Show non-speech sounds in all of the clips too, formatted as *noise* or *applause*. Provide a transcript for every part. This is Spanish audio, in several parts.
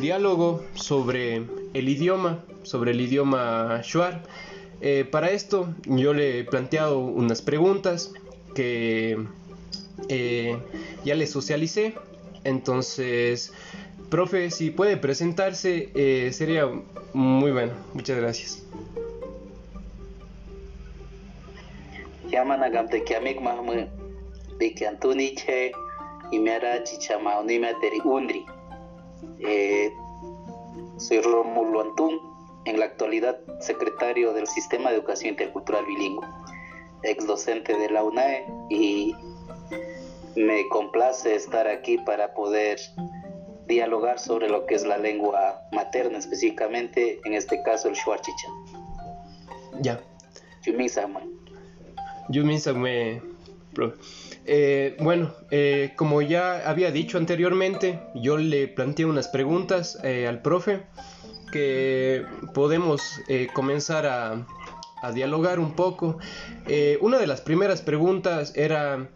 diálogo sobre el idioma, sobre el idioma shuar. Eh, para esto yo le he planteado unas preguntas que eh, ya le socialicé. Entonces, profe, si puede presentarse, eh, sería muy bueno. Muchas gracias. Eh, soy Romulo Antún, en la actualidad secretario del Sistema de Educación Intercultural Bilingüe, ex docente de la UNAE y me complace estar aquí para poder dialogar sobre lo que es la lengua materna, específicamente en este caso el Shuarchicha. Ya. Yumisama. Yumisama, eh, bueno, eh, como ya había dicho anteriormente, yo le planteé unas preguntas eh, al profe que podemos comenzar a, dialogar un poco. una de las primeras preguntas era,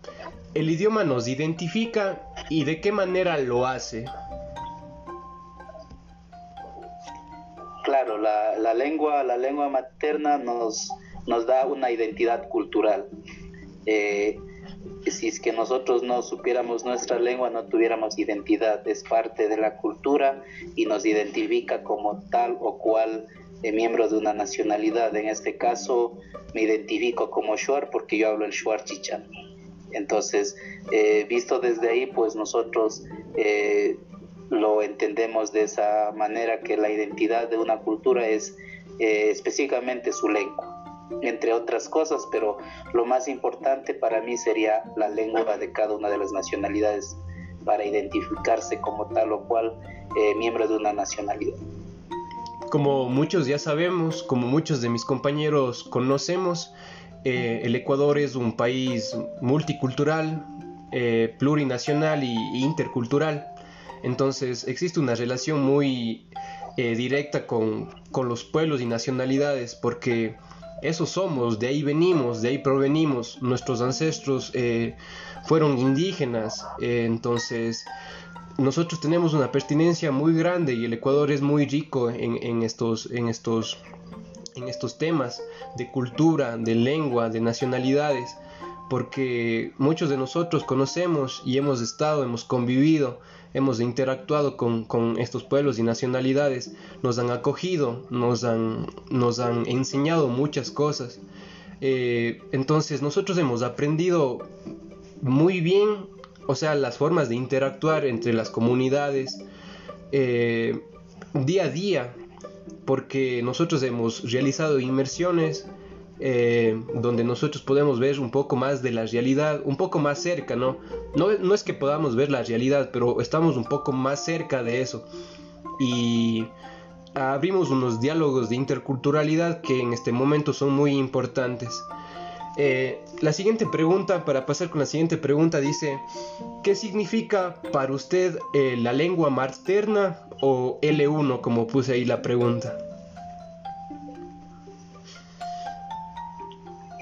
¿el idioma nos identifica y de qué manera lo hace? Claro, la, lengua, la lengua materna nos, nos da una identidad cultural. Si es que nosotros no supiéramos nuestra lengua, no tuviéramos identidad, es parte de la cultura y nos identifica como tal o cual eh, miembro de una nacionalidad. En este caso me identifico como Shuar porque yo hablo el Shuar Chicha. Entonces, eh, visto desde ahí, pues nosotros eh, lo entendemos de esa manera que la identidad de una cultura es específicamente su lengua entre otras cosas, pero lo más importante para mí sería la lengua de cada una de las nacionalidades para identificarse como tal o cual eh, miembro de una nacionalidad. Como muchos ya sabemos, como muchos de mis compañeros conocemos, eh, el Ecuador es un país multicultural, eh, plurinacional e intercultural. Entonces existe una relación muy directa con, con los pueblos y nacionalidades porque eso somos, de ahí venimos, de ahí provenimos, nuestros ancestros eh, fueron indígenas, eh, entonces nosotros tenemos una pertinencia muy grande y el Ecuador es muy rico en, estos, en, estos, en estos temas de cultura, de lengua, de nacionalidades, porque muchos de nosotros conocemos y hemos estado, hemos convivido hemos interactuado con, estos pueblos y nacionalidades, nos han acogido, nos han, nos han enseñado muchas cosas. Eh, entonces nosotros hemos aprendido muy bien, o sea, las formas de interactuar entre las comunidades eh, día a día, porque nosotros hemos realizado inmersiones eh, donde nosotros podemos ver un poco más de la realidad, un poco más cerca, ¿no? ¿no? Es que podamos ver la realidad, pero estamos un poco más cerca de eso. Y abrimos unos diálogos de interculturalidad que en este momento son muy importantes. Eh, la siguiente pregunta, para pasar con la siguiente pregunta, dice, ¿qué significa para usted eh, la lengua materna o L1, como puse ahí la pregunta?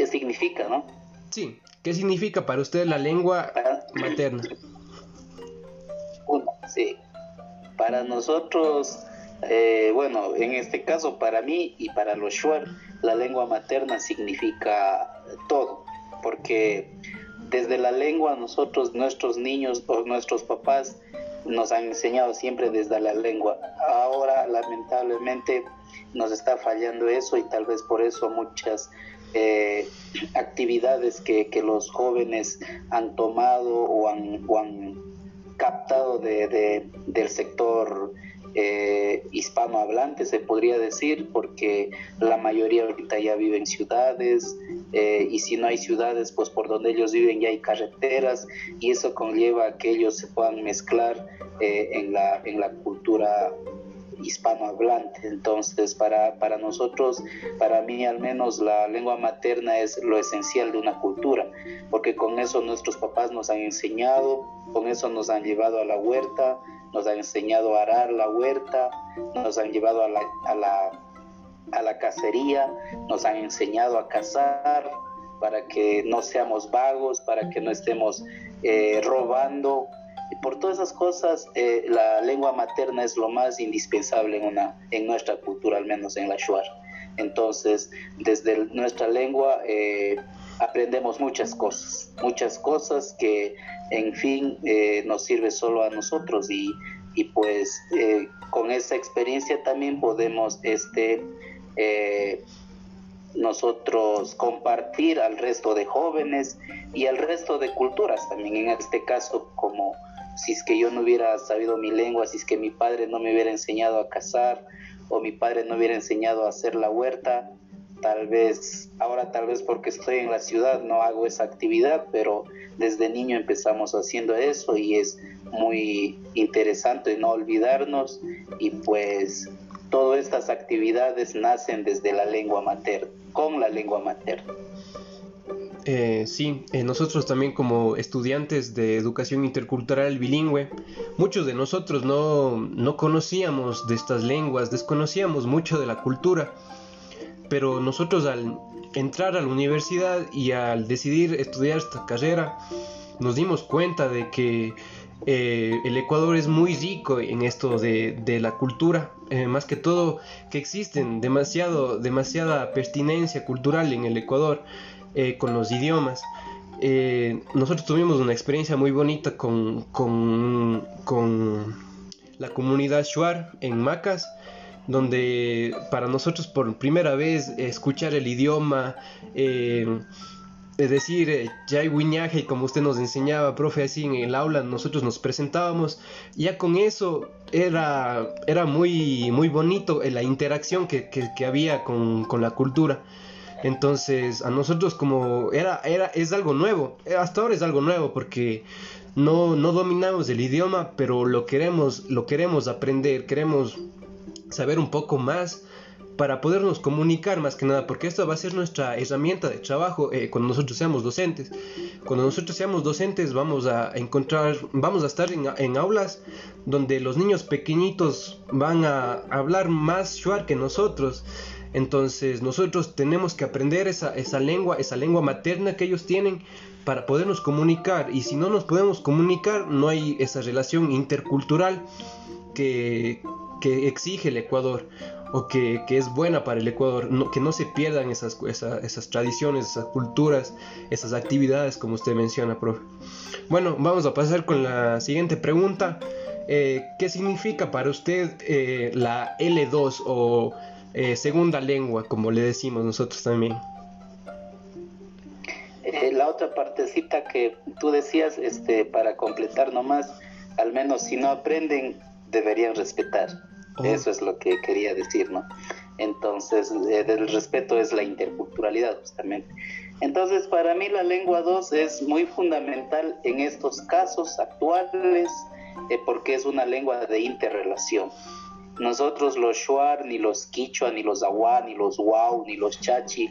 Significa, ¿no? Sí, ¿qué significa para usted la lengua materna? sí, para nosotros, eh, bueno, en este caso para mí y para los Shuar, la lengua materna significa todo, porque desde la lengua nosotros, nuestros niños o nuestros papás nos han enseñado siempre desde la lengua. Ahora lamentablemente nos está fallando eso y tal vez por eso muchas eh, actividades que, los jóvenes han tomado o han, captado de, del sector eh, hispanohablante, se podría decir, porque la mayoría ahorita ya vive en ciudades eh, y si no hay ciudades, pues por donde ellos viven ya hay carreteras y eso conlleva a que ellos se puedan mezclar eh, en, la, en la cultura hispanohablante. Entonces, para, para nosotros, para mí al menos, la lengua materna es lo esencial de una cultura, porque con eso nuestros papás nos han enseñado, con eso nos han llevado a la huerta, nos han enseñado a arar la huerta, nos han llevado a la, a la, a la cacería, nos han enseñado a cazar para que no seamos vagos, para que no estemos eh, robando por todas esas cosas, eh, la lengua materna es lo más indispensable en, una, en nuestra cultura, al menos en la Shuar. Entonces, desde nuestra lengua eh, aprendemos muchas cosas, muchas cosas que, en fin, eh, nos sirve solo a nosotros y, y pues con esa experiencia también podemos este, nosotros compartir al resto de jóvenes y al resto de culturas también, en este caso como si es que yo no hubiera sabido mi lengua, si es que mi padre no me hubiera enseñado a cazar o mi padre no hubiera enseñado a hacer la huerta, tal vez, ahora tal vez porque estoy en la ciudad no hago esa actividad, pero desde niño empezamos haciendo eso y es muy interesante no olvidarnos y pues todas estas actividades nacen desde la lengua materna, con la lengua materna. Eh, sí, eh, nosotros también como estudiantes de educación intercultural bilingüe, muchos de nosotros no, no conocíamos de estas lenguas, desconocíamos mucho de la cultura, pero nosotros al entrar a la universidad y al decidir estudiar esta carrera, nos dimos cuenta de que eh, el Ecuador es muy rico en esto de, de la cultura, más que todo que existen demasiado, demasiada pertinencia cultural en el Ecuador. Eh, con los idiomas. Eh, nosotros tuvimos una experiencia muy bonita con, con, la comunidad Shuar en Macas, donde para nosotros por primera vez escuchar el idioma, eh, es decir, eh, y como usted nos enseñaba, profe, así en el aula, nosotros nos presentábamos, ya con eso era, era muy, muy bonito la interacción que, que, había con, con, la cultura. Entonces, a nosotros como era, era, es algo nuevo, eh, hasta ahora es algo nuevo porque no, no dominamos el idioma, pero lo queremos, lo queremos aprender, queremos saber un poco más para podernos comunicar más que nada, porque esto va a ser nuestra herramienta de trabajo eh, cuando nosotros seamos docentes. Cuando nosotros seamos docentes vamos a encontrar, vamos a estar en, en aulas donde los niños pequeñitos van a hablar más shuar que nosotros entonces nosotros tenemos que aprender esa, esa lengua, esa lengua materna que ellos tienen para podernos comunicar. Y si no nos podemos comunicar, no hay esa relación intercultural que, exige el Ecuador o que, es buena para el Ecuador, que no se pierdan esas, esas, tradiciones, esas culturas, esas actividades como usted menciona, profe. Bueno, vamos a pasar con la siguiente pregunta. Eh, ¿Qué significa para usted eh, la L2 o eh, segunda lengua, como le decimos nosotros también. Eh, la otra partecita que tú decías, este, para completar nomás, al menos si no aprenden, deberían respetar. Oh. Eso es lo que quería decir, ¿no? Entonces, eh, el respeto es la interculturalidad, justamente. Entonces, para mí la lengua 2 es muy fundamental en estos casos actuales, porque es una lengua de interrelación. Nosotros los Shuar, ni los Quichua, ni los Agua, ni los Wau, ni los Chachi,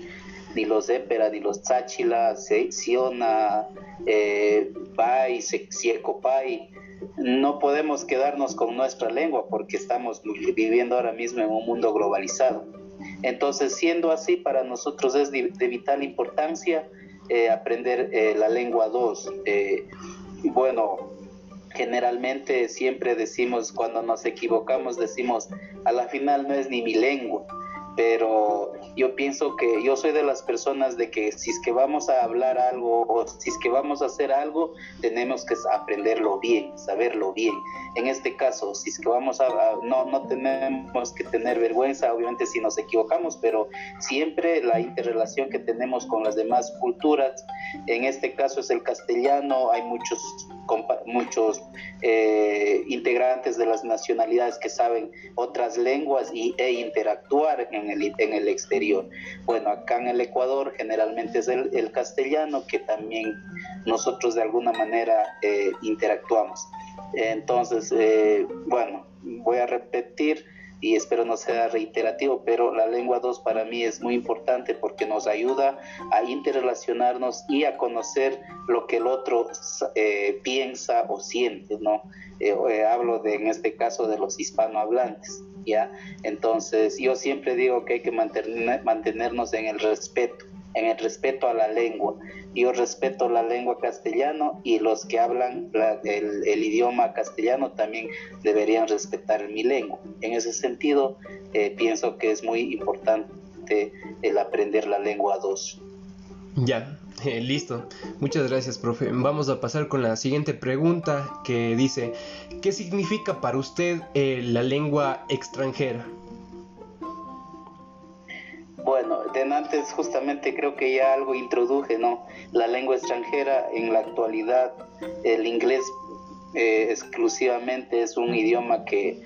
ni los Épera, ni los Tzachila, Siona, eh, Pai, no podemos quedarnos con nuestra lengua porque estamos viviendo ahora mismo en un mundo globalizado. Entonces, siendo así, para nosotros es de, vital importancia eh, aprender eh, la lengua 2. Eh, bueno, generalmente siempre decimos, cuando nos equivocamos, decimos, a la final no es ni mi lengua, pero yo pienso que yo soy de las personas de que si es que vamos a hablar algo o si es que vamos a hacer algo, tenemos que aprenderlo bien, saberlo bien. En este caso, si es que vamos a, no, no tenemos que tener vergüenza, obviamente si nos equivocamos, pero siempre la interrelación que tenemos con las demás culturas, en este caso es el castellano, hay muchos muchos eh, integrantes de las nacionalidades que saben otras lenguas y, e interactuar en el, en el exterior. Bueno, acá en el Ecuador generalmente es el, castellano que también nosotros de alguna manera eh, interactuamos. Entonces, eh, bueno, voy a repetir y espero no sea reiterativo, pero la lengua 2 para mí es muy importante porque nos ayuda a interrelacionarnos y a conocer lo que el otro eh, piensa o siente, ¿no? Eh, eh, hablo de, en este caso de los hispanohablantes, ¿ya? Entonces yo siempre digo que hay que mantener, mantenernos en el respeto, en el respeto a la lengua. Yo respeto la lengua castellano y los que hablan el, idioma castellano también deberían respetar mi lengua. En ese sentido, eh, pienso que es muy importante el aprender la lengua dos. Ya, *laughs* listo. Muchas gracias, profe. Vamos a pasar con la siguiente pregunta que dice, ¿qué significa para usted eh, la lengua extranjera? Bueno, de antes justamente creo que ya algo introduje, ¿no? La lengua extranjera en la actualidad, el inglés eh, exclusivamente es un idioma que,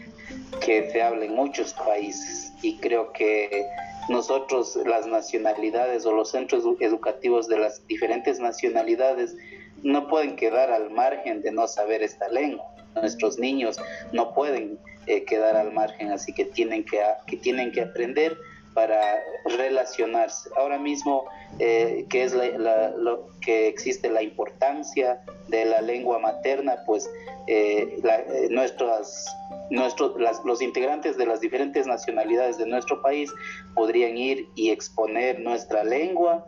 que se habla en muchos países y creo que nosotros, las nacionalidades o los centros educativos de las diferentes nacionalidades, no pueden quedar al margen de no saber esta lengua. Nuestros niños no pueden eh, quedar al margen, así que tienen que, que tienen que aprender para relacionarse. Ahora mismo eh, que es lo que existe la importancia de la lengua materna, pues eh, eh, nuestros, los integrantes de las diferentes nacionalidades de nuestro país podrían ir y exponer nuestra lengua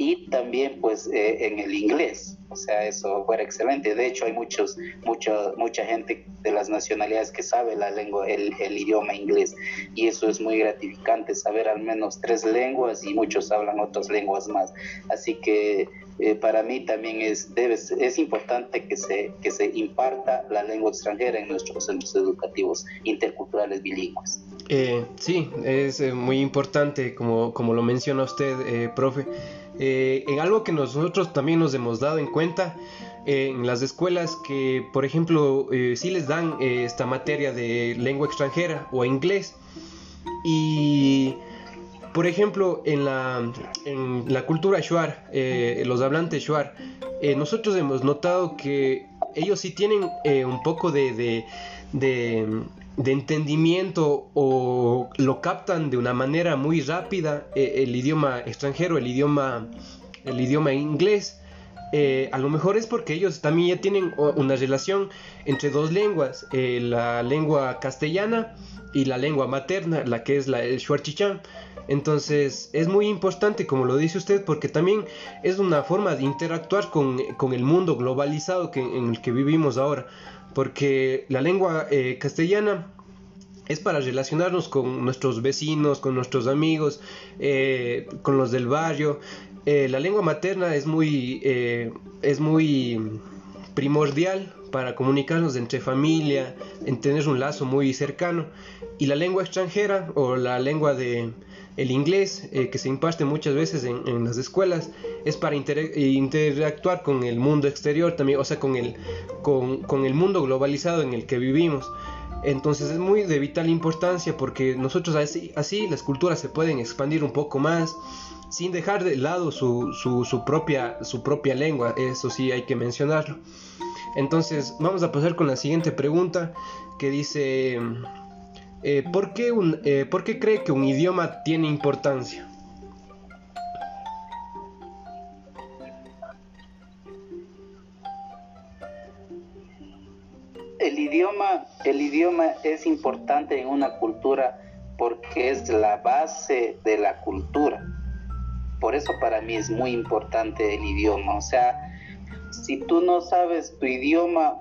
y también pues en el inglés. O sea, eso fuera excelente. De hecho, hay muchos, mucho, mucha gente de las nacionalidades que sabe la lengua, el, idioma inglés. Y eso es muy gratificante, saber al menos tres lenguas y muchos hablan otras lenguas más. Así que eh, para mí también es, debe, es importante que se, que se imparta la lengua extranjera en nuestros centros educativos interculturales bilingües. Eh, sí, es eh, muy importante, como, como lo menciona usted, profe. Eh, en algo que nosotros también nos hemos dado en cuenta eh, en las escuelas que, por ejemplo, eh, si les dan esta materia de lengua extranjera o inglés. Y, por ejemplo, en la, en la cultura shuar, los hablantes shuar, nosotros hemos notado que ellos sí tienen un poco de entendimiento o lo captan de una manera muy rápida eh, el idioma extranjero, el idioma, el idioma inglés. Eh, a lo mejor es porque ellos también ya tienen una relación entre dos lenguas, eh, la lengua castellana y la lengua materna, la que es la, el Shuarchichán. Entonces es muy importante, como lo dice usted, porque también es una forma de interactuar con, el mundo globalizado que, en el que vivimos ahora porque la lengua eh, castellana es para relacionarnos con nuestros vecinos, con nuestros amigos, eh, con los del barrio. Eh, la lengua materna es muy, es muy primordial para comunicarnos entre familia, en tener un lazo muy cercano. Y la lengua extranjera o la lengua de, el inglés, eh, que se imparte muchas veces en, las escuelas, es para interactuar con el mundo exterior también, o sea, con el, con, el mundo globalizado en el que vivimos. Entonces es muy de vital importancia porque nosotros así, así las culturas se pueden expandir un poco más sin dejar de lado su, su, propia, su propia lengua, eso sí hay que mencionarlo. Entonces vamos a pasar con la siguiente pregunta que dice... Eh, ¿por, qué un, eh, ¿Por qué cree que un idioma tiene importancia? El idioma, el idioma es importante en una cultura porque es la base de la cultura. Por eso para mí es muy importante el idioma. O sea, si tú no sabes tu idioma,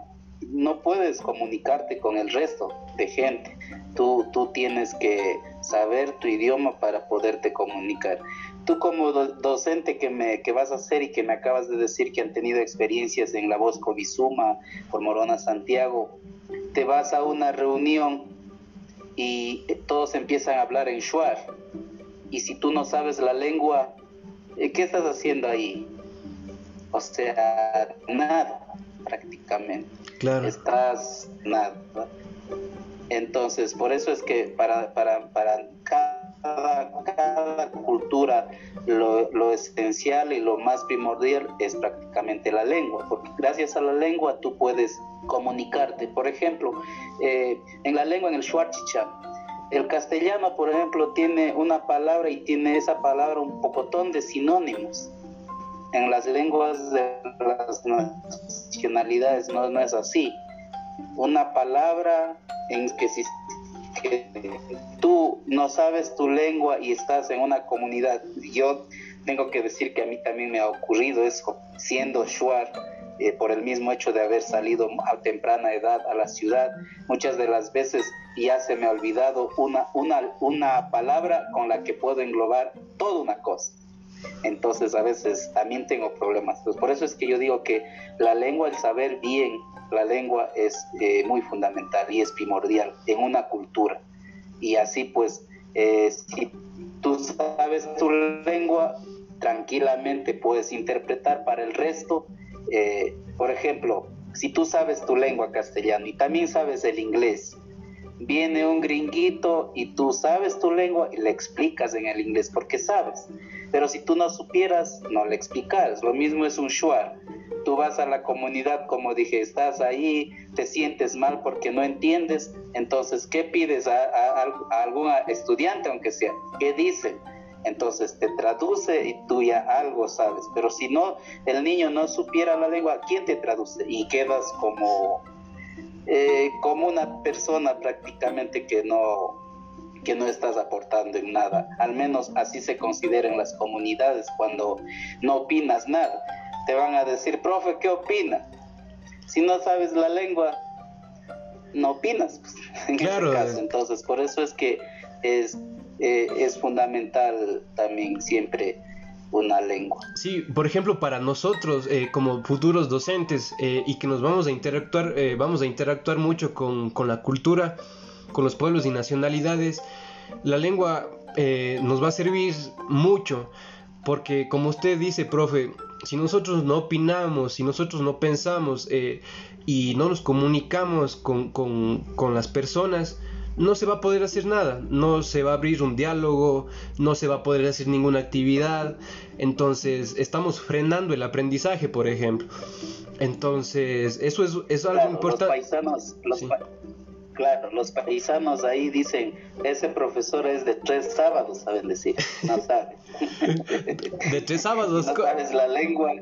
no puedes comunicarte con el resto de gente. Tú, tú tienes que saber tu idioma para poderte comunicar. Tú como docente que, me, que vas a hacer y que me acabas de decir que han tenido experiencias en la Bosco Bizuma, por Morona Santiago, te vas a una reunión y todos empiezan a hablar en shuar. Y si tú no sabes la lengua, ¿qué estás haciendo ahí? O sea, nada prácticamente. Claro. Estás nada. Entonces, por eso es que para, para, para cada, cada, cultura lo, lo, esencial y lo más primordial es prácticamente la lengua, porque gracias a la lengua tú puedes comunicarte. Por ejemplo, eh, en la lengua, en el Schwarzicha, el castellano, por ejemplo, tiene una palabra y tiene esa palabra un pocotón de sinónimos en las lenguas de las nacionalidades no, es así. Una palabra en que si tú no sabes tu lengua y estás en una comunidad, yo tengo que decir que a mí también me ha ocurrido eso, siendo Shuar, eh, por el mismo hecho de haber salido a temprana edad a la ciudad, muchas de las veces ya se me ha olvidado una, una, una palabra con la que puedo englobar toda una cosa. Entonces a veces también tengo problemas. Pues por eso es que yo digo que la lengua, el saber bien la lengua es eh, muy fundamental y es primordial en una cultura. Y así pues, eh, si tú sabes tu lengua, tranquilamente puedes interpretar para el resto. Eh, por ejemplo, si tú sabes tu lengua castellano y también sabes el inglés, viene un gringuito y tú sabes tu lengua y le explicas en el inglés porque sabes. Pero si tú no supieras, no le explicas. Lo mismo es un shuar. Tú vas a la comunidad, como dije, estás ahí, te sientes mal porque no entiendes. Entonces, ¿qué pides a, algún estudiante, aunque sea? ¿Qué dicen? Entonces te traduce y tú ya algo sabes. Pero si no, el niño no supiera la lengua, ¿quién te traduce? Y quedas como eh, como una persona prácticamente que no, que no estás aportando en nada. Al menos así se considera en las comunidades cuando no opinas nada. Te van a decir, profe, ¿qué opina? Si no sabes la lengua, no opinas. Pues, *laughs* en claro. caso. Entonces, por eso es que es, eh, es fundamental también siempre una lengua. Sí, por ejemplo, para nosotros eh, como futuros docentes eh, y que nos vamos a interactuar, eh, vamos a interactuar mucho con, con, la cultura, con los pueblos y nacionalidades, la lengua nos va a servir mucho, porque como usted dice, profe, si nosotros no opinamos, si nosotros no pensamos y no nos comunicamos con, con, con las personas, no se va a poder hacer nada, no se va a abrir un diálogo, no se va a poder hacer ninguna actividad, entonces estamos frenando el aprendizaje, por ejemplo. Entonces, eso es, es algo importante. Los paisanos, los claro, los paisanos ahí dicen, ese profesor es de tres sábados, saben decir, no saben. *laughs* de tres sábados. no sabes la lengua.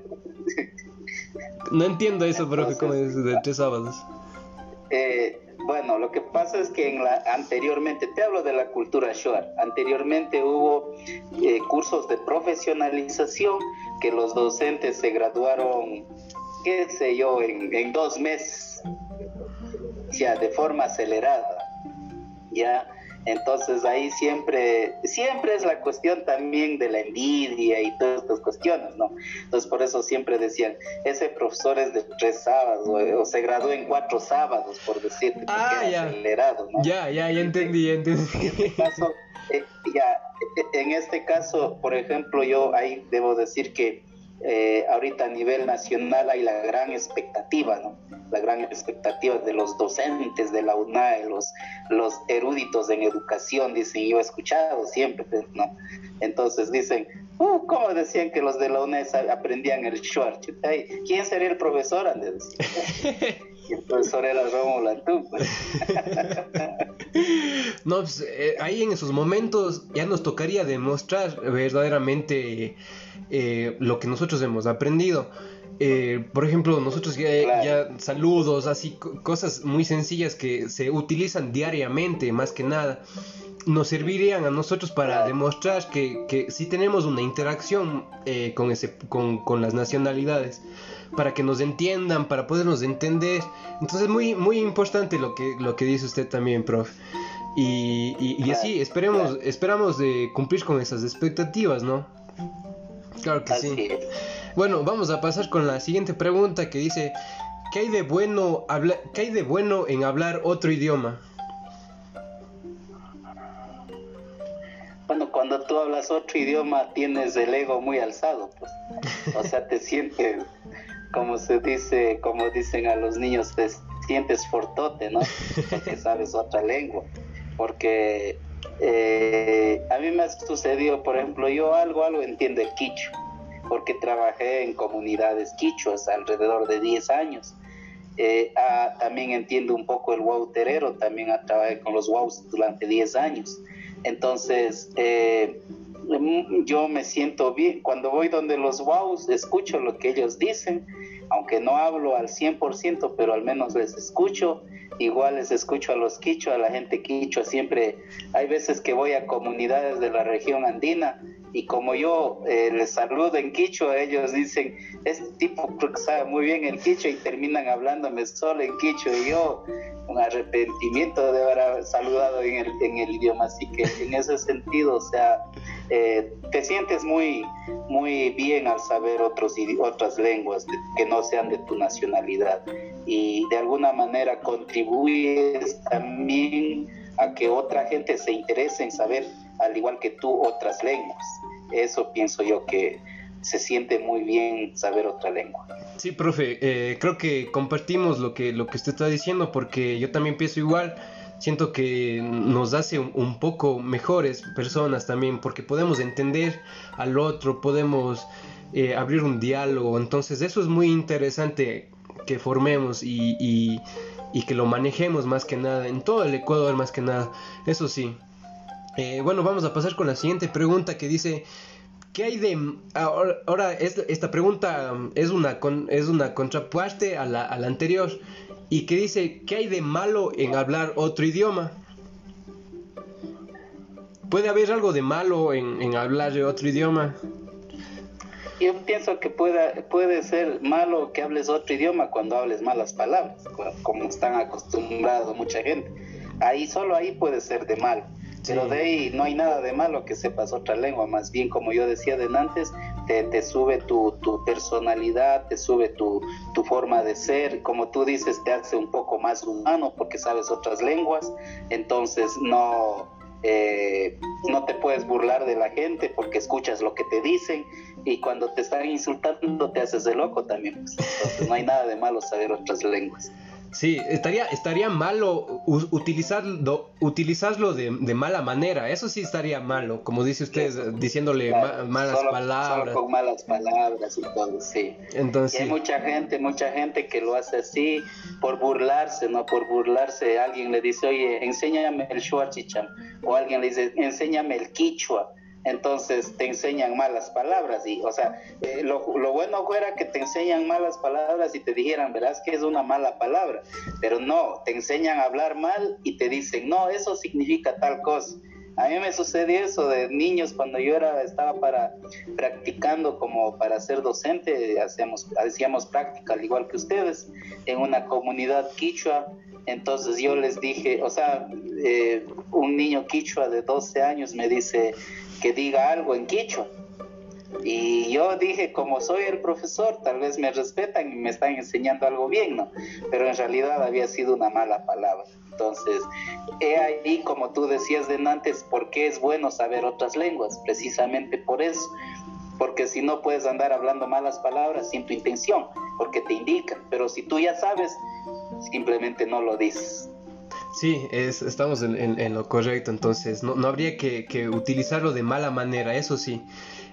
no entiendo eso, profe, ¿cómo es de tres sábados? Eh, bueno, lo que pasa es que en la, anteriormente, te hablo de la cultura Shuar, anteriormente hubo eh, cursos de profesionalización que los docentes se graduaron, qué sé yo, en, en dos meses, ya de forma acelerada, ya entonces ahí siempre, siempre es la cuestión también de la envidia y todas estas cuestiones, ¿no? Entonces por eso siempre decían, ese profesor es de tres sábados o, se graduó en cuatro sábados, por decirte, ah, ya. acelerado, ¿no? Ya, ya, ya entendí, ya entendí. En este caso, eh, ya, en este caso, por ejemplo, yo ahí debo decir que eh, ahorita a nivel nacional hay la gran expectativa, ¿no? La gran expectativa de los docentes de la UNAE, los, los eruditos en educación, dicen, yo he escuchado siempre, pues, ¿no? Entonces dicen, uh, ¿cómo decían que los de la UNAE aprendían el short? ¿Quién sería el profesor? *laughs* Y el profesor era Rómulo Antú. Pues. *laughs* no, pues, eh, ahí en esos momentos ya nos tocaría demostrar verdaderamente eh, lo que nosotros hemos aprendido. Eh, por ejemplo, nosotros ya, saludos, así cosas muy sencillas que se utilizan diariamente, más que nada, nos servirían a nosotros para demostrar que, que sí tenemos una interacción eh, con, ese, con, con, las nacionalidades, para que nos entiendan, para podernos entender. Entonces, muy, muy importante lo que, lo que dice usted también, prof. Y, y, así, esperemos, esperamos de cumplir con esas expectativas, ¿no? Claro que sí. Bueno, vamos a pasar con la siguiente pregunta que dice, ¿qué hay de bueno, habla ¿qué hay de bueno en hablar otro idioma? Bueno, cuando tú hablas otro idioma tienes el ego muy alzado, pues. O sea, te sientes, como se dice, como dicen a los niños, te sientes fortote, ¿no? Porque sabes otra lengua. Porque eh, a mí me ha sucedido, por ejemplo, yo algo, algo entiendo el quicho, porque trabajé en comunidades quichuas alrededor de 10 años. Eh, ah, también entiendo un poco el wow terero, también trabajé con los wows durante 10 años. Entonces, eh, yo me siento bien. Cuando voy donde los wows, escucho lo que ellos dicen, aunque no hablo al 100%, pero al menos les escucho igual les escucho a los quichua, a la gente quichua, siempre hay veces que voy a comunidades de la región andina y como yo eh, les saludo en quichua, ellos dicen, este tipo sabe muy bien el quichua y terminan hablándome solo en quichua y yo un arrepentimiento de haber saludado en el, en el idioma, así que en ese sentido, o sea, eh, te sientes muy, muy bien al saber otros, otras lenguas que no sean de tu nacionalidad y de alguna manera contribuyes también a que otra gente se interese en saber, al igual que tú, otras lenguas. Eso pienso yo que se siente muy bien saber otra lengua. Sí, profe, eh, creo que compartimos lo que, lo que usted está diciendo porque yo también pienso igual. Siento que nos hace un, poco mejores personas también porque podemos entender al otro, podemos eh, abrir un diálogo. Entonces eso es muy interesante que formemos y, y, que lo manejemos más que nada, en todo el Ecuador más que nada, eso sí. Eh, bueno, vamos a pasar con la siguiente pregunta que dice, ¿qué hay de... Ahora, esta pregunta es una, es una contraparte a la, a la anterior y que dice, ¿qué hay de malo en hablar otro idioma? ¿Puede haber algo de malo en, en hablar de otro idioma? Yo pienso que puede, puede ser malo que hables otro idioma cuando hables malas palabras, como están acostumbrados mucha gente. Ahí solo ahí puede ser de malo. Pero de ahí no hay nada de malo que sepas otra lengua, más bien como yo decía de antes, te, te sube tu, tu, personalidad, te sube tu, tu, forma de ser, como tú dices, te hace un poco más humano porque sabes otras lenguas, entonces no, eh, no te puedes burlar de la gente porque escuchas lo que te dicen y cuando te están insultando te haces de loco también. Pues. Entonces no hay nada de malo saber otras lenguas. Sí, estaría, estaría malo utilizarlo, utilizarlo de, mala manera, eso sí estaría malo, como dice usted, diciéndole malas palabras. Solo con malas palabras y todo, sí. Entonces, hay mucha gente, mucha gente que lo hace así por burlarse, ¿no? Por burlarse, alguien le dice, oye, enséñame el shuachicham, o alguien le dice, enséñame el quichua entonces te enseñan malas palabras y o sea eh, lo, bueno fuera que te enseñan malas palabras y te dijeran verás que es una mala palabra pero no te enseñan a hablar mal y te dicen no eso significa tal cosa a mí me sucedió eso de niños cuando yo era estaba para practicando como para ser docente hacíamos hacíamos práctica al igual que ustedes en una comunidad quichua. Entonces yo les dije, o sea, eh, un niño quichua de 12 años me dice, que diga algo en quichua. Y yo dije, como soy el profesor, tal vez me respetan y me están enseñando algo bien, ¿no? Pero en realidad había sido una mala palabra. Entonces, he ahí, como tú decías de antes, por qué es bueno saber otras lenguas, precisamente por eso. Porque si no puedes andar hablando malas palabras sin tu intención, porque te indican. Pero si tú ya sabes, simplemente no lo dices. Sí, es, estamos en, lo correcto, entonces no, no habría que, utilizarlo de mala manera, eso sí.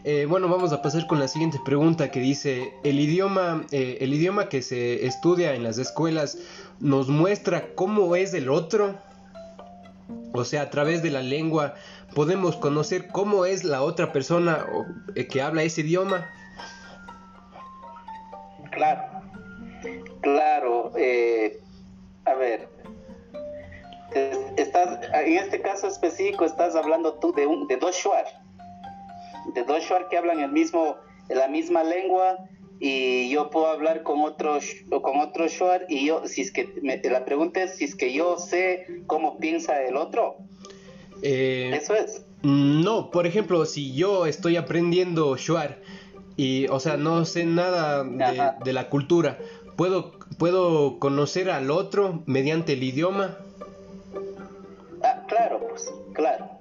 Eh, bueno, vamos a pasar con la siguiente pregunta que dice, ¿el idioma, eh, ¿el idioma que se estudia en las escuelas nos muestra cómo es el otro? O sea, a través de la lengua podemos conocer cómo es la otra persona eh, que habla ese idioma. Claro, claro. a ver, estás, en este caso específico estás hablando tú de, un, de dos shuar, de dos shuar que hablan el mismo, la misma lengua y yo puedo hablar con otro con otro shuar y yo si es que la pregunta es si es que yo sé cómo piensa el otro. Eh, eso es. no por ejemplo si yo estoy aprendiendo shuar y o sea no sé nada de, de, la cultura puedo puedo conocer al otro mediante el idioma claro, pues, claro.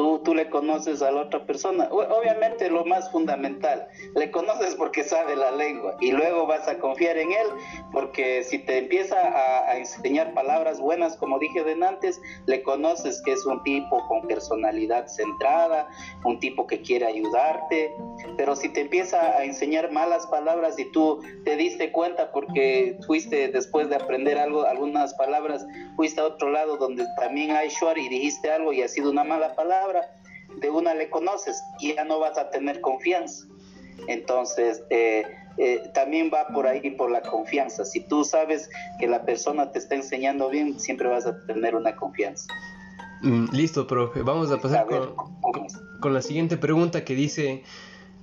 Tú, le conoces a la otra persona. Obviamente lo más fundamental, le conoces porque sabe la lengua y luego vas a confiar en él porque si te empieza a, enseñar palabras buenas, como dije de antes, le conoces que es un tipo con personalidad centrada, un tipo que quiere ayudarte, pero si te empieza a enseñar malas palabras y tú te diste cuenta porque fuiste después de aprender algo, algunas palabras, fuiste a otro lado donde también hay shuar y dijiste algo y ha sido una mala palabra, de una le conoces y ya no vas a tener confianza. Entonces, eh, eh, también va por ahí, por la confianza. Si tú sabes que la persona te está enseñando bien, siempre vas a tener una confianza. Mm, listo, profe. Vamos a pasar con, con la siguiente pregunta que dice,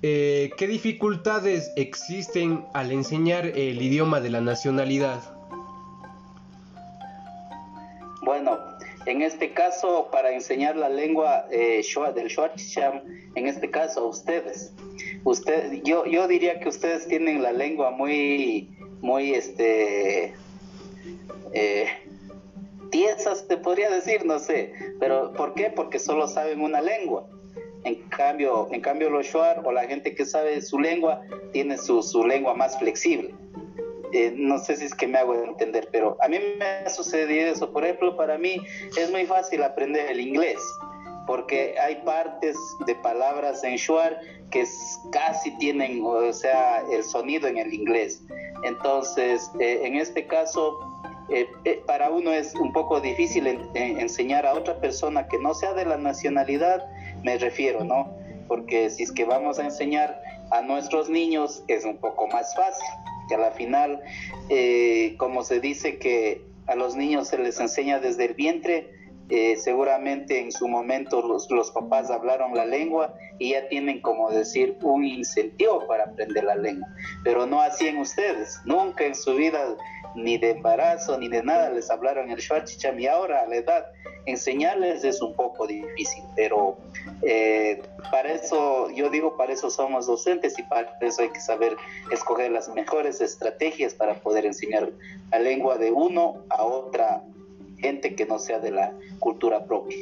eh, ¿qué dificultades existen al enseñar el idioma de la nacionalidad? Bueno, en este caso, para enseñar la lengua eh, del Shuarchicham, en este caso ustedes, usted, yo, yo diría que ustedes tienen la lengua muy, muy, este, eh, tiesas, te podría decir, no sé, pero ¿por qué? Porque solo saben una lengua. En cambio, en cambio los Shuar o la gente que sabe su lengua tiene su, su lengua más flexible. Eh, no sé si es que me hago entender, pero a mí me ha sucedido eso. Por ejemplo, para mí es muy fácil aprender el inglés, porque hay partes de palabras en Shuar que casi tienen, o sea, el sonido en el inglés. Entonces, eh, en este caso, eh, eh, para uno es un poco difícil enseñar a otra persona que no sea de la nacionalidad, me refiero, ¿no? Porque si es que vamos a enseñar a nuestros niños es un poco más fácil, que a la final, eh, como se dice que a los niños se les enseña desde el vientre, seguramente en su momento los, los, papás hablaron la lengua y ya tienen como decir un incentivo para aprender la lengua, pero no así en ustedes, nunca en su vida ni de embarazo, ni de nada les hablaron el Schwarzicham y ahora a la edad enseñarles es un poco difícil, pero eh, para eso, yo digo, para eso somos docentes y para eso hay que saber escoger las mejores estrategias para poder enseñar la lengua de uno a otra gente que no sea de la cultura propia.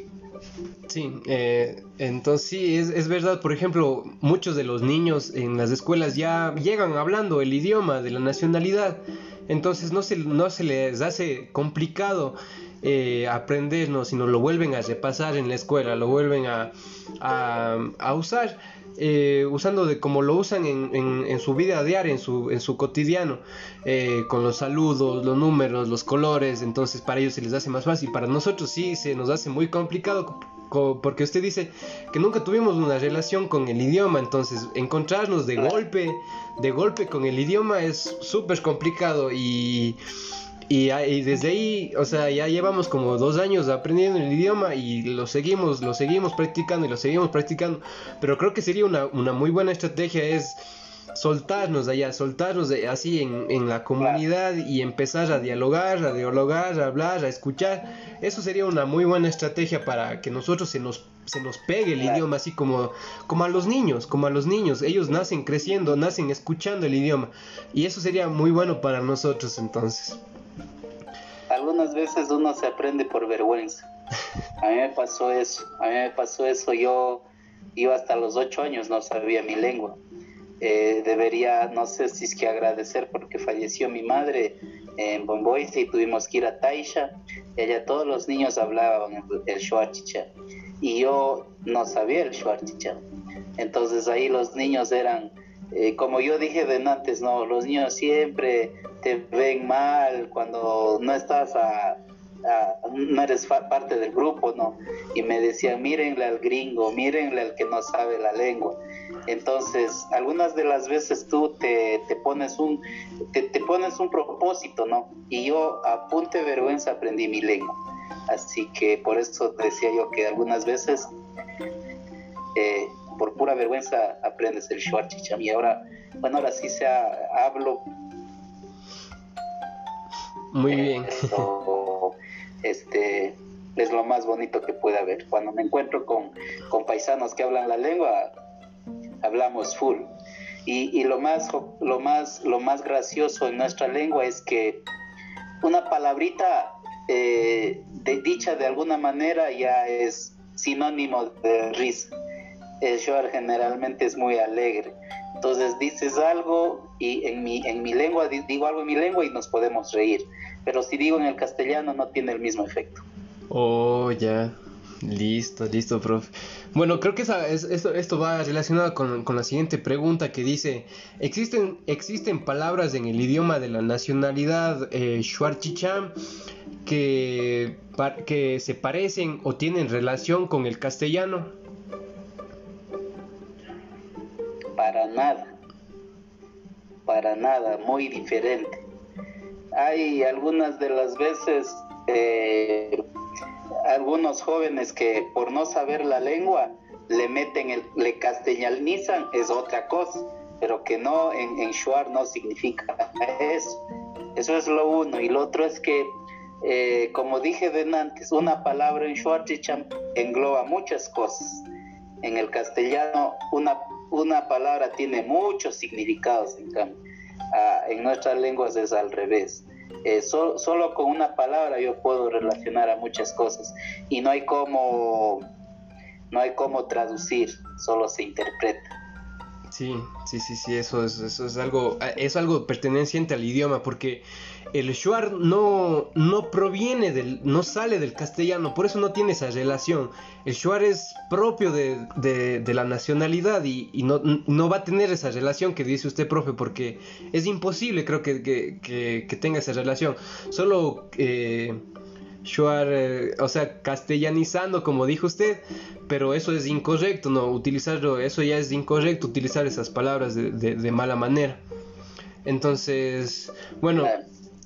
Sí, eh, entonces sí, es, es, verdad, por ejemplo, muchos de los niños en las escuelas ya llegan hablando el idioma de la nacionalidad entonces no se, no se les hace complicado eh, aprendernos, sino lo vuelven a repasar en la escuela, lo vuelven a, a, usar. Eh, usando de como lo usan en, en, su vida diaria, en su, en su cotidiano, eh, con los saludos, los números, los colores, entonces para ellos se les hace más fácil, para nosotros sí se nos hace muy complicado porque usted dice que nunca tuvimos una relación con el idioma, entonces encontrarnos de golpe, de golpe con el idioma es súper complicado y, y, desde ahí, o sea, ya llevamos como dos años aprendiendo el idioma y lo seguimos, lo seguimos practicando y lo seguimos practicando, pero creo que sería una, una muy buena estrategia es soltarnos allá, soltarnos así en, en, la comunidad y empezar a dialogar, a dialogar, a hablar, a escuchar. Eso sería una muy buena estrategia para que nosotros se nos, se nos pegue el idioma, así como, como a los niños, como a los niños. Ellos nacen creciendo, nacen escuchando el idioma. Y eso sería muy bueno para nosotros entonces. Algunas veces uno se aprende por vergüenza. A mí me pasó eso, a mí me pasó eso. Yo, yo hasta los ocho años no sabía mi lengua eh, debería, no sé si es que agradecer porque falleció mi madre en Bomboise y tuvimos que ir a Taisha. Ella, todos los niños hablaban el, el y yo no sabía el Schwarchicha. Entonces ahí los niños eran, eh, como yo dije de antes, no, los niños siempre te ven mal cuando no estás a, no eres parte del grupo, ¿no? Y me decían, mírenle al gringo, mírenle al que no sabe la lengua. Entonces, algunas de las veces tú te, pones un te, pones un propósito, ¿no? Y yo a punta de vergüenza aprendí mi lengua. Así que por eso decía yo que algunas veces eh, por pura vergüenza aprendes el Schwarzicham y ahora, bueno, ahora sí se hablo. Muy bien. este es lo más bonito que puede haber. Cuando me encuentro con, con paisanos que hablan la lengua, hablamos full. Y, lo, más, lo, más, lo más gracioso en nuestra lengua es que una palabrita eh, de, dicha de alguna manera ya es sinónimo de risa. El short generalmente es muy alegre. Entonces dices algo y en mi, en mi lengua digo algo en mi lengua y nos podemos reír. Pero si digo en el castellano no tiene el mismo efecto. Oh, ya. Listo, listo, profe. Bueno, creo que esto, esto, va relacionado con, la siguiente pregunta que dice, ¿existen, ¿existen palabras en el idioma de la nacionalidad eh, que, que se parecen o tienen relación con el castellano? Para nada, para nada, muy diferente. Hay algunas de las veces... Eh, algunos jóvenes que por no saber la lengua le meten, el, le castellanizan, es otra cosa, pero que no, en, en Shuar no significa eso. Eso es lo uno. Y lo otro es que, eh, como dije de antes, una palabra en Shuar Chicham engloba muchas cosas. En el castellano, una, una palabra tiene muchos significados, en cambio. Ah, en nuestras lenguas es al revés. Eh, solo con una palabra yo puedo relacionar a muchas cosas y no hay como no hay cómo traducir, solo se interpreta. Sí, sí, sí, sí, eso es, eso es algo, es algo perteneciente al idioma, porque el shuar no, no proviene del, no sale del castellano, por eso no tiene esa relación. El shuar es propio de, de, la nacionalidad y, no, no, va a tener esa relación que dice usted, profe, porque es imposible, creo que, que, que tenga esa relación. Solo eh, Shuar, eh, o sea, castellanizando, como dijo usted, pero eso es incorrecto, ¿no? Utilizarlo, eso ya es incorrecto, utilizar esas palabras de, mala manera. Entonces, bueno,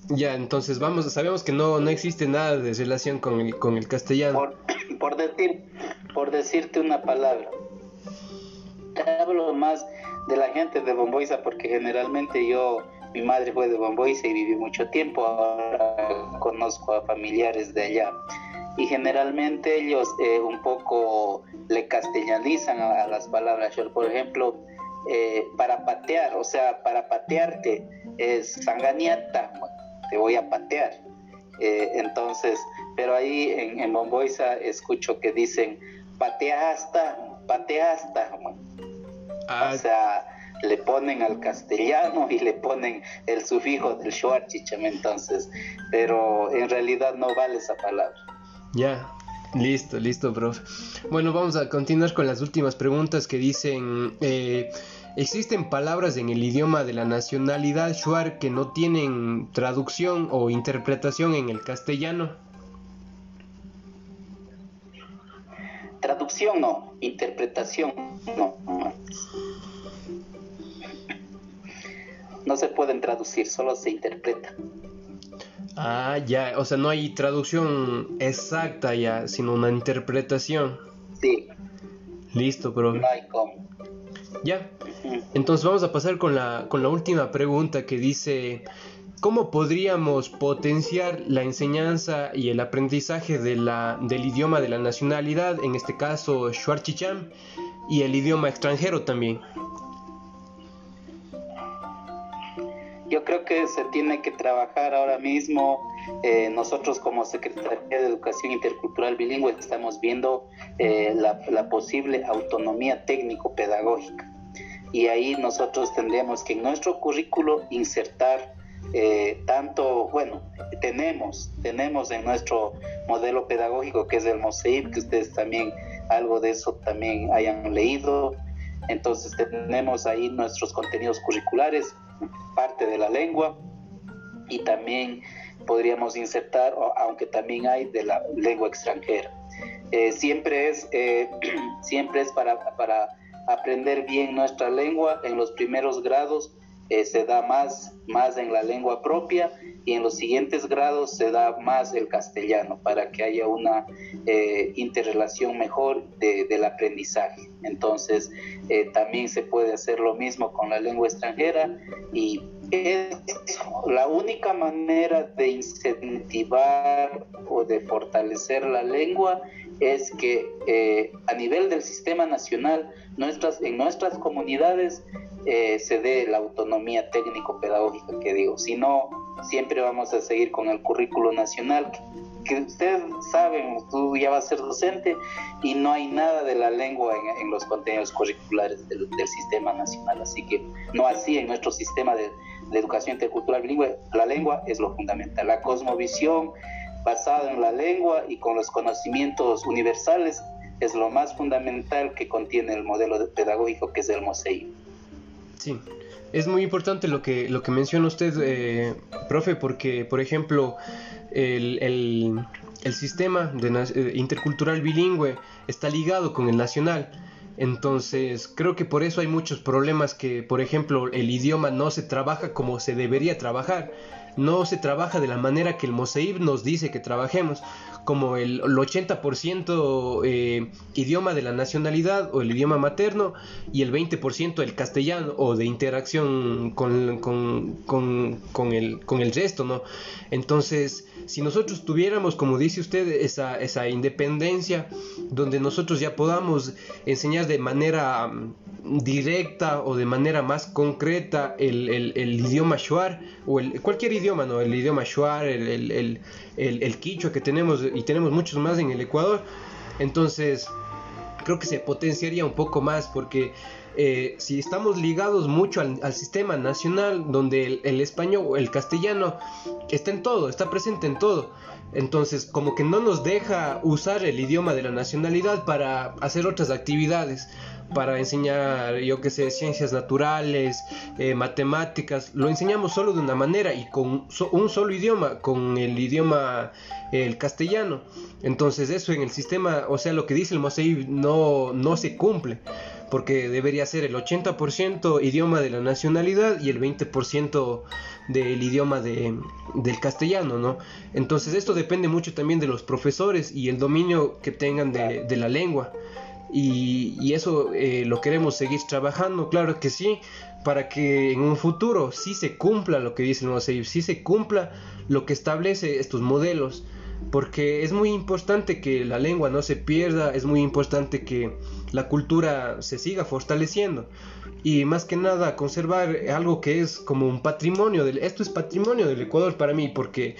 ya, entonces vamos, sabemos que no, no existe nada de relación con el, con el castellano. Por, *coughs* decir, por decirte una palabra, hablo más de la gente de Bomboiza porque generalmente yo mi madre fue de Bamboise y viví mucho tiempo, ahora conozco a familiares de allá. Y generalmente ellos eh, un poco le castellanizan a, las palabras. Yo, por ejemplo, eh, para patear, o sea, para patearte es sanganiata, te voy a patear. Eh, entonces, pero ahí en, en Bomboiza escucho que dicen patea hasta, patea hasta. Ah. O sea, le ponen al castellano y le ponen el sufijo del Schwarchicham entonces, pero en realidad no vale esa palabra. Ya, listo, listo, profe. Bueno, vamos a continuar con las últimas preguntas que dicen, eh, ¿existen palabras en el idioma de la nacionalidad Shuar que no tienen traducción o interpretación en el castellano? Traducción no, interpretación no no se pueden traducir, solo se interpretan. Ah, ya, o sea, no hay traducción exacta ya, sino una interpretación. Sí. Listo, pero... No hay cómo. Ya. Entonces vamos a pasar con la, con la última pregunta que dice, ¿cómo podríamos potenciar la enseñanza y el aprendizaje de la, del idioma de la nacionalidad, en este caso Schwarchicham, y el idioma extranjero también? Yo creo que se tiene que trabajar ahora mismo. Eh, nosotros como Secretaría de Educación Intercultural Bilingüe estamos viendo eh, la, posible autonomía técnico-pedagógica. Y ahí nosotros tendríamos que en nuestro currículo insertar eh, tanto, bueno, tenemos, tenemos en nuestro modelo pedagógico que es el MOSEIP, que ustedes también algo de eso también hayan leído. Entonces tenemos ahí nuestros contenidos curriculares, parte de la lengua y también podríamos insertar, aunque también hay de la lengua extranjera. Eh, siempre es, eh, *clears throat* siempre es para, para aprender bien nuestra lengua en los primeros grados eh, se da más, más en la lengua propia y en los siguientes grados se da más el castellano para que haya una eh, interrelación mejor del aprendizaje. Entonces, eh, también se puede hacer lo mismo con la lengua extranjera y es la única manera de incentivar o de fortalecer la lengua es que a nivel del sistema nacional, nuestras, en nuestras comunidades eh, se dé la autonomía técnico-pedagógica que digo. Si no, siempre vamos a seguir con el currículo nacional, que, ustedes saben, tú ya vas a ser docente y no hay nada de la lengua en, los contenidos curriculares del, sistema nacional. Así que no así en nuestro sistema de, de educación intercultural bilingüe, la lengua es lo fundamental. La cosmovisión basada en la lengua y con los conocimientos universales es lo más fundamental que contiene el modelo pedagógico que es el MOSEI. Sí, es muy importante lo que, lo que menciona usted, eh, profe, porque, por ejemplo, el, el, sistema eh, intercultural bilingüe está ligado con el nacional. Entonces, creo que por eso hay muchos problemas que, por ejemplo, el idioma no se trabaja como se debería trabajar. No se trabaja de la manera que el Moseib nos dice que trabajemos, como el, 80% eh, idioma de la nacionalidad o el idioma materno y el 20% el castellano o de interacción con, con, el, con el resto, ¿no? Entonces, si nosotros tuviéramos, como dice usted, esa, esa independencia, donde nosotros ya podamos enseñar de manera mm, directa o de manera más concreta el, el, idioma shuar o el, cualquier idioma, ¿no? El idioma shuar, el, el, el, quichua que tenemos y tenemos muchos más en el Ecuador. Entonces, creo que se potenciaría un poco más porque eh, si estamos ligados mucho al, sistema nacional, donde el, español o el castellano está en todo, está presente en todo, entonces como que no nos deja usar el idioma de la nacionalidad para hacer otras actividades, para enseñar, yo que sé, ciencias naturales, eh, matemáticas, lo enseñamos solo de una manera y con un solo idioma, con el idioma el castellano. Entonces eso en el sistema, o sea, lo que dice el MOSEI no, no se cumple porque debería ser el 80% idioma de la nacionalidad y el 20% del idioma de, del castellano, ¿no? Entonces esto depende mucho también de los profesores y el dominio que tengan de, la lengua. Y, eso eh, lo queremos seguir trabajando, claro que sí, para que en un futuro sí se cumpla lo que dice el sí se cumpla lo que establece estos modelos porque es muy importante que la lengua no se pierda, es muy importante que la cultura se siga fortaleciendo y más que nada conservar algo que es como un patrimonio del esto es patrimonio del Ecuador para mí porque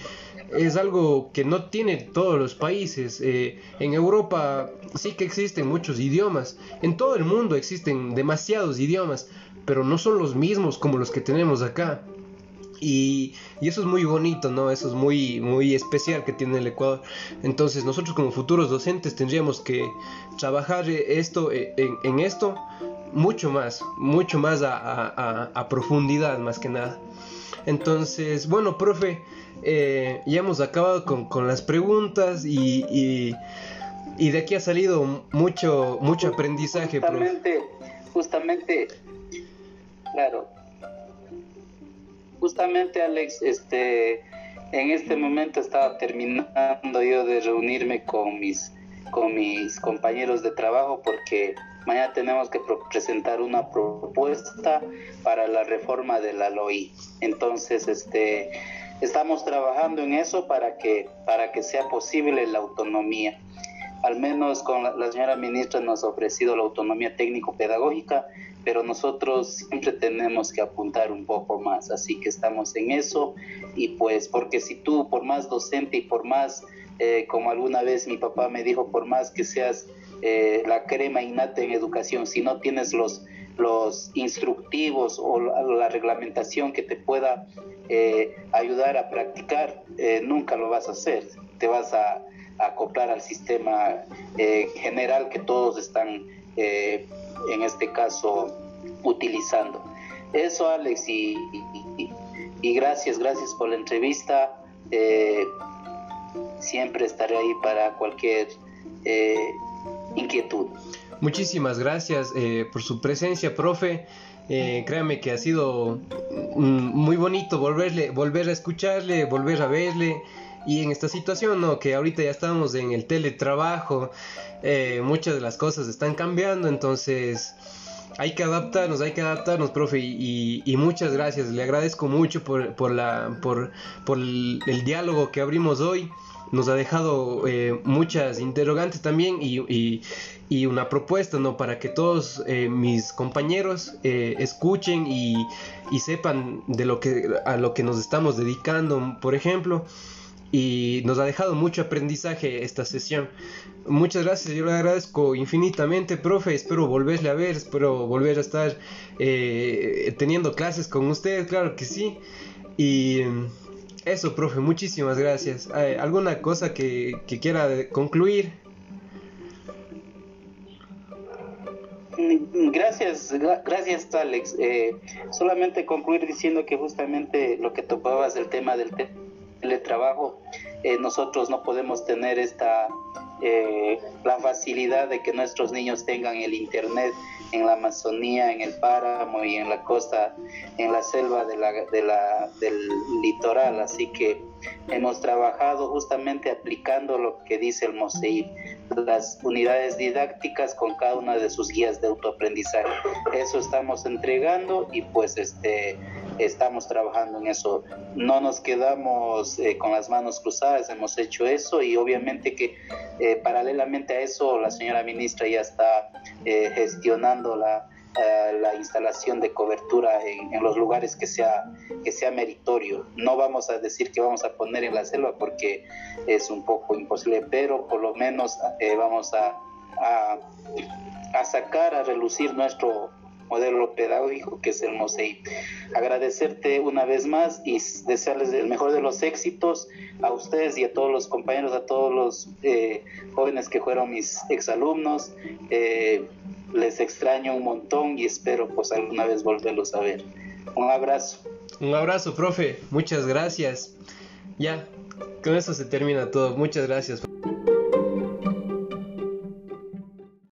es algo que no tiene todos los países eh, en Europa sí que existen muchos idiomas en todo el mundo existen demasiados idiomas pero no son los mismos como los que tenemos acá y, eso es muy bonito, ¿no? Eso es muy, muy especial que tiene el Ecuador. Entonces nosotros como futuros docentes tendríamos que trabajar esto, eh, en, esto mucho más, mucho más a, profundidad más que nada. Entonces, bueno, profe, eh, ya hemos acabado con, las preguntas y, y, de aquí ha salido mucho, mucho aprendizaje. Justamente, justamente, claro, justamente Alex, este, en este momento estaba terminando yo de reunirme con mis, con mis compañeros de trabajo porque mañana tenemos que presentar una propuesta para la reforma de la LOI. Entonces, este, estamos trabajando en eso para que, para que sea posible la autonomía. Al menos con la señora ministra nos ha ofrecido la autonomía técnico-pedagógica pero nosotros siempre tenemos que apuntar un poco más, así que estamos en eso y pues porque si tú por más docente y por más, eh, como alguna vez mi papá me dijo, por más que seas eh, la crema innata en educación, si no tienes los, los instructivos o la, reglamentación que te pueda eh, ayudar a practicar, nunca lo vas a hacer, te vas a, acoplar al sistema general que todos están en este caso utilizando. Eso, Alex, y, y, gracias, gracias por la entrevista. Eh, siempre estaré ahí para cualquier eh, inquietud. Muchísimas gracias eh, por su presencia, profe. créame que ha sido mm, muy bonito volverle, volver a escucharle, volver a verle. Y en esta situación, ¿no? que ahorita ya estamos en el teletrabajo, eh, muchas de las cosas están cambiando, entonces hay que adaptarnos, hay que adaptarnos, profe, y, muchas gracias, le agradezco mucho por, la, por, por el, diálogo que abrimos hoy, nos ha dejado eh, muchas interrogantes también y, y, una propuesta, ¿no? Para que todos eh, mis compañeros escuchen y, sepan de lo que, a lo que nos estamos dedicando, por ejemplo y nos ha dejado mucho aprendizaje esta sesión. Muchas gracias, yo le agradezco infinitamente, profe. Espero volverle a ver, espero volver a estar eh, teniendo clases con usted, claro que sí. Y eso, profe, muchísimas gracias. ¿Alguna cosa que, quiera concluir? Gracias, gracias Alex. Eh, solamente concluir diciendo que justamente lo que tocabas el tema del teletrabajo, eh, nosotros no podemos tener esta eh, la facilidad de que nuestros niños tengan el internet en la Amazonía, en el páramo y en la costa, en la selva de la, de la, del litoral. Así que hemos trabajado justamente aplicando lo que dice el MOSEIP, las unidades didácticas con cada una de sus guías de autoaprendizaje. Eso estamos entregando y pues este estamos trabajando en eso. No nos quedamos eh, con las manos cruzadas, hemos hecho eso y obviamente que eh, paralelamente a eso la señora ministra ya está eh, gestionando la, la instalación de cobertura en, los lugares que sea, que sea meritorio. No vamos a decir que vamos a poner en la selva porque es un poco imposible, pero por lo menos vamos a, a sacar a relucir nuestro modelo pedagógico que es el MOSEI. Agradecerte una vez más y desearles el mejor de los éxitos a ustedes y a todos los compañeros, a todos los eh, jóvenes que fueron mis exalumnos. Eh, les extraño un montón y espero pues alguna vez volverlos a ver. Un abrazo. Un abrazo, profe. Muchas gracias. Ya, con eso se termina todo. Muchas gracias.